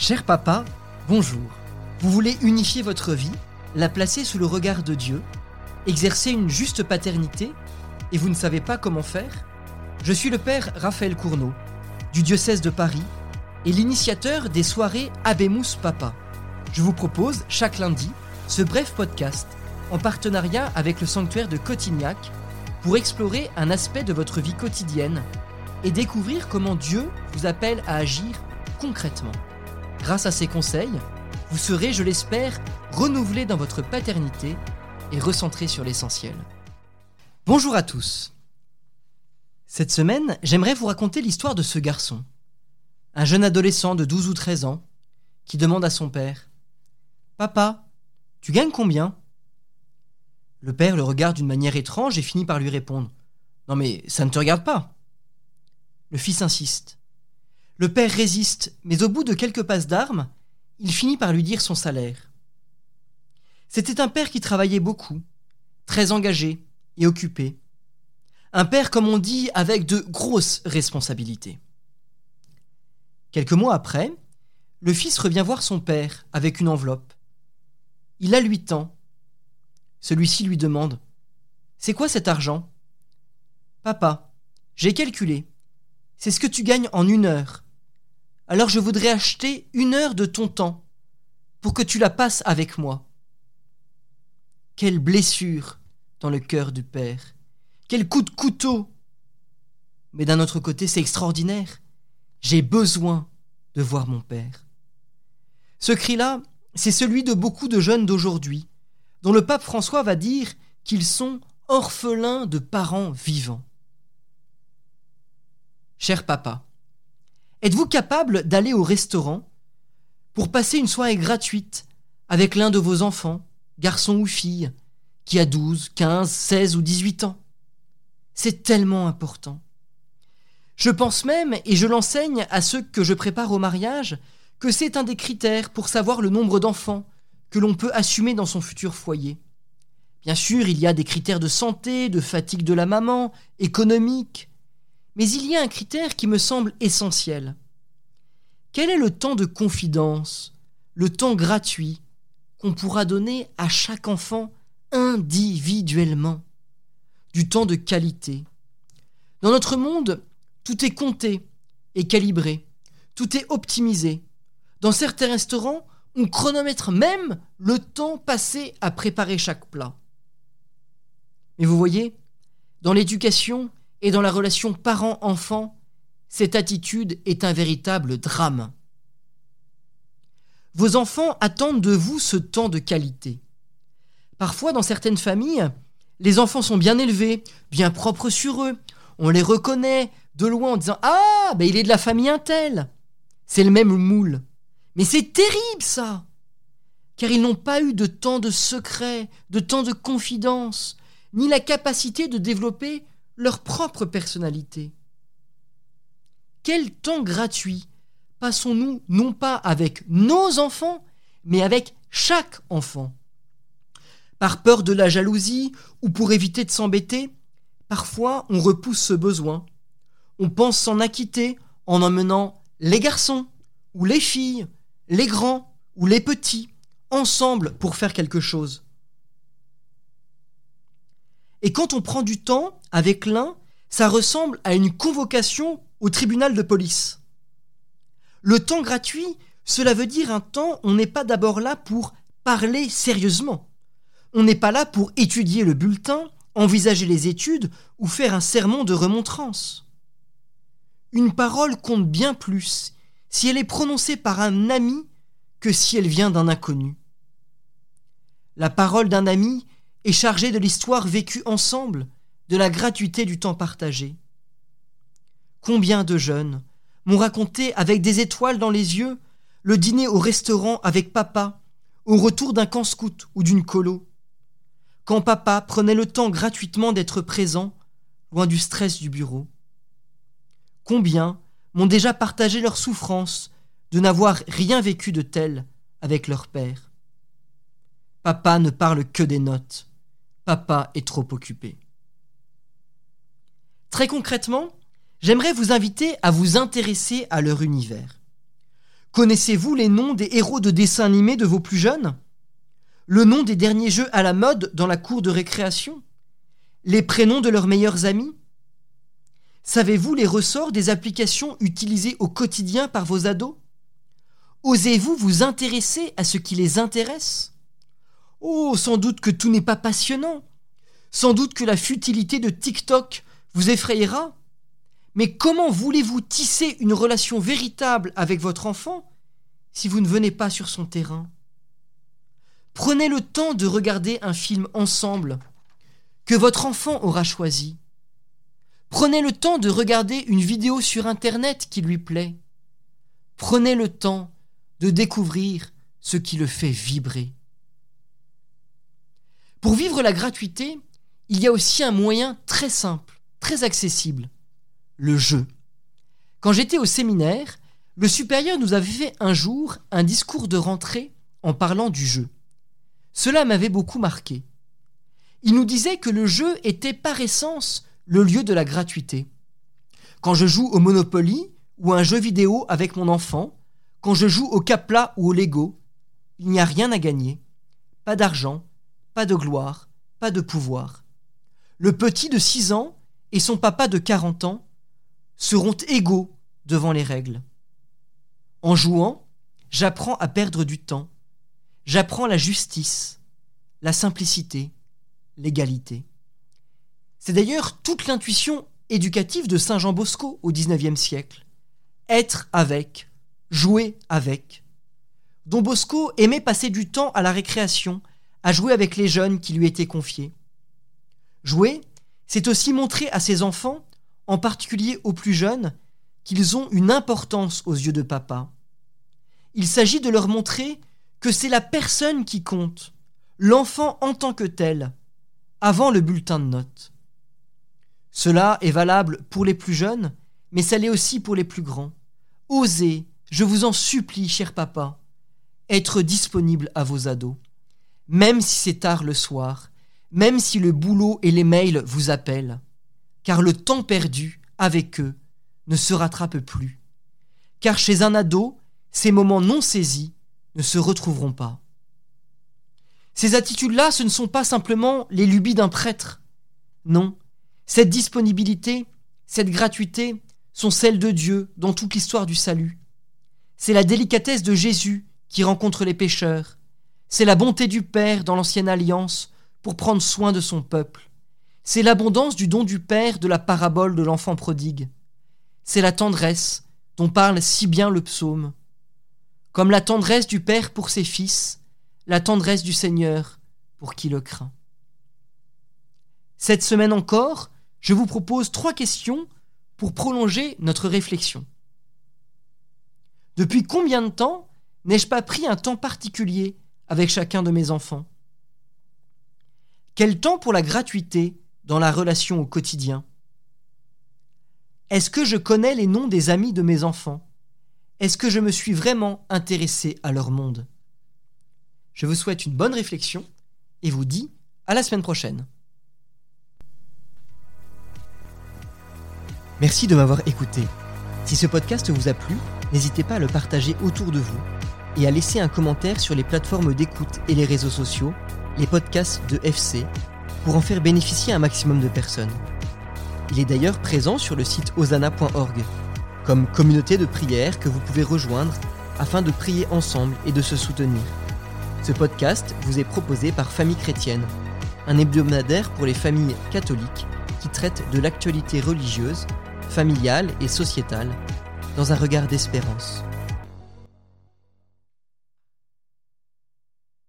Cher papa, bonjour. Vous voulez unifier votre vie, la placer sous le regard de Dieu, exercer une juste paternité, et vous ne savez pas comment faire? Je suis le père Raphaël Cournot, du diocèse de Paris, et l'initiateur des soirées Abemus Papa. Je vous propose, chaque lundi, ce bref podcast, en partenariat avec le sanctuaire de Cotignac, pour explorer un aspect de votre vie quotidienne et découvrir comment Dieu vous appelle à agir concrètement. Grâce à ces conseils, vous serez, je l'espère, renouvelé dans votre paternité et recentré sur l'essentiel. Bonjour à tous. Cette semaine, j'aimerais vous raconter l'histoire de ce garçon, un jeune adolescent de 12 ou 13 ans, qui demande à son père Papa, tu gagnes combien? Le père le regarde d'une manière étrange et finit par lui répondre Non mais ça ne te regarde pas. Le fils insiste. Le père résiste, mais au bout de quelques passes d'armes, il finit par lui dire son salaire. C'était un père qui travaillait beaucoup, très engagé et occupé. Un père, comme on dit, avec de grosses responsabilités. Quelques mois après, le fils revient voir son père avec une enveloppe. Il la lui tend. Celui-ci lui demande C'est quoi cet argent Papa, j'ai calculé. C'est ce que tu gagnes en une heure alors je voudrais acheter une heure de ton temps pour que tu la passes avec moi. Quelle blessure dans le cœur du Père. Quel coup de couteau. Mais d'un autre côté, c'est extraordinaire. J'ai besoin de voir mon Père. Ce cri-là, c'est celui de beaucoup de jeunes d'aujourd'hui, dont le pape François va dire qu'ils sont orphelins de parents vivants. Cher papa, Êtes-vous capable d'aller au restaurant pour passer une soirée gratuite avec l'un de vos enfants, garçon ou fille, qui a 12, 15, 16 ou 18 ans? C'est tellement important. Je pense même, et je l'enseigne à ceux que je prépare au mariage, que c'est un des critères pour savoir le nombre d'enfants que l'on peut assumer dans son futur foyer. Bien sûr, il y a des critères de santé, de fatigue de la maman, économiques, mais il y a un critère qui me semble essentiel. Quel est le temps de confidence, le temps gratuit qu'on pourra donner à chaque enfant individuellement? Du temps de qualité. Dans notre monde, tout est compté et calibré, tout est optimisé. Dans certains restaurants, on chronomètre même le temps passé à préparer chaque plat. Mais vous voyez, dans l'éducation, et dans la relation parent-enfant, cette attitude est un véritable drame. Vos enfants attendent de vous ce temps de qualité. Parfois, dans certaines familles, les enfants sont bien élevés, bien propres sur eux. On les reconnaît de loin en disant Ah, ben il est de la famille Intel. C'est le même moule. Mais c'est terrible ça Car ils n'ont pas eu de temps de secret, de temps de confidence, ni la capacité de développer leur propre personnalité. Quel temps gratuit passons-nous non pas avec nos enfants, mais avec chaque enfant? Par peur de la jalousie ou pour éviter de s'embêter, parfois on repousse ce besoin. On pense s'en acquitter en emmenant les garçons ou les filles, les grands ou les petits, ensemble pour faire quelque chose. Et quand on prend du temps avec l'un, ça ressemble à une convocation au tribunal de police. Le temps gratuit, cela veut dire un temps où on n'est pas d'abord là pour parler sérieusement. On n'est pas là pour étudier le bulletin, envisager les études ou faire un sermon de remontrance. Une parole compte bien plus si elle est prononcée par un ami que si elle vient d'un inconnu. La parole d'un ami est chargée de l'histoire vécue ensemble, de la gratuité du temps partagé. Combien de jeunes m'ont raconté avec des étoiles dans les yeux le dîner au restaurant avec papa, au retour d'un camp scout ou d'une colo. Quand papa prenait le temps gratuitement d'être présent, loin du stress du bureau. Combien m'ont déjà partagé leur souffrance de n'avoir rien vécu de tel avec leur père. Papa ne parle que des notes. Papa est trop occupé. Très concrètement, j'aimerais vous inviter à vous intéresser à leur univers. Connaissez-vous les noms des héros de dessins animés de vos plus jeunes? Le nom des derniers jeux à la mode dans la cour de récréation? Les prénoms de leurs meilleurs amis? Savez-vous les ressorts des applications utilisées au quotidien par vos ados? Osez-vous vous intéresser à ce qui les intéresse? Oh, sans doute que tout n'est pas passionnant. Sans doute que la futilité de TikTok vous effrayera. Mais comment voulez-vous tisser une relation véritable avec votre enfant si vous ne venez pas sur son terrain? Prenez le temps de regarder un film ensemble que votre enfant aura choisi. Prenez le temps de regarder une vidéo sur Internet qui lui plaît. Prenez le temps de découvrir ce qui le fait vibrer. Pour vivre la gratuité, il y a aussi un moyen très simple, très accessible, le jeu. Quand j'étais au séminaire, le supérieur nous avait fait un jour un discours de rentrée en parlant du jeu. Cela m'avait beaucoup marqué. Il nous disait que le jeu était par essence le lieu de la gratuité. Quand je joue au Monopoly ou à un jeu vidéo avec mon enfant, quand je joue au Capla ou au Lego, il n'y a rien à gagner. Pas d'argent, pas de gloire, pas de pouvoir. Le petit de 6 ans et son papa de 40 ans seront égaux devant les règles. En jouant, j'apprends à perdre du temps. J'apprends la justice, la simplicité, l'égalité. C'est d'ailleurs toute l'intuition éducative de Saint Jean Bosco au XIXe siècle. Être avec, jouer avec. Don Bosco aimait passer du temps à la récréation, à jouer avec les jeunes qui lui étaient confiés. Jouer, c'est aussi montrer à ses enfants, en particulier aux plus jeunes, qu'ils ont une importance aux yeux de papa. Il s'agit de leur montrer que c'est la personne qui compte, l'enfant en tant que tel, avant le bulletin de notes. Cela est valable pour les plus jeunes, mais ça l'est aussi pour les plus grands. Osez, je vous en supplie, cher papa, être disponible à vos ados, même si c'est tard le soir, même si le boulot et les mails vous appellent, car le temps perdu avec eux ne se rattrape plus. Car chez un ado, ces moments non saisis ne se retrouveront pas. Ces attitudes-là, ce ne sont pas simplement les lubies d'un prêtre. Non, cette disponibilité, cette gratuité sont celles de Dieu dans toute l'histoire du salut. C'est la délicatesse de Jésus qui rencontre les pécheurs. C'est la bonté du Père dans l'ancienne alliance pour prendre soin de son peuple. C'est l'abondance du don du Père de la parabole de l'enfant prodigue. C'est la tendresse dont parle si bien le psaume. Comme la tendresse du Père pour ses fils, la tendresse du Seigneur pour qui le craint. Cette semaine encore, je vous propose trois questions pour prolonger notre réflexion. Depuis combien de temps n'ai-je pas pris un temps particulier avec chacun de mes enfants Quel temps pour la gratuité dans la relation au quotidien? Est-ce que je connais les noms des amis de mes enfants? Est-ce que je me suis vraiment intéressé à leur monde? Je vous souhaite une bonne réflexion et vous dis à la semaine prochaine. Merci de m'avoir écouté. Si ce podcast vous a plu, n'hésitez pas à le partager autour de vous et à laisser un commentaire sur les plateformes d'écoute et les réseaux sociaux, les podcasts de FC, pour en faire bénéficier un maximum de personnes. Il est d'ailleurs présent sur le site osana.org, comme communauté de prière que vous pouvez rejoindre afin de prier ensemble et de se soutenir. Ce podcast vous est proposé par Famille Chrétienne, un hebdomadaire pour les familles catholiques qui traite de l'actualité religieuse familiale et sociétale, dans un regard d'espérance.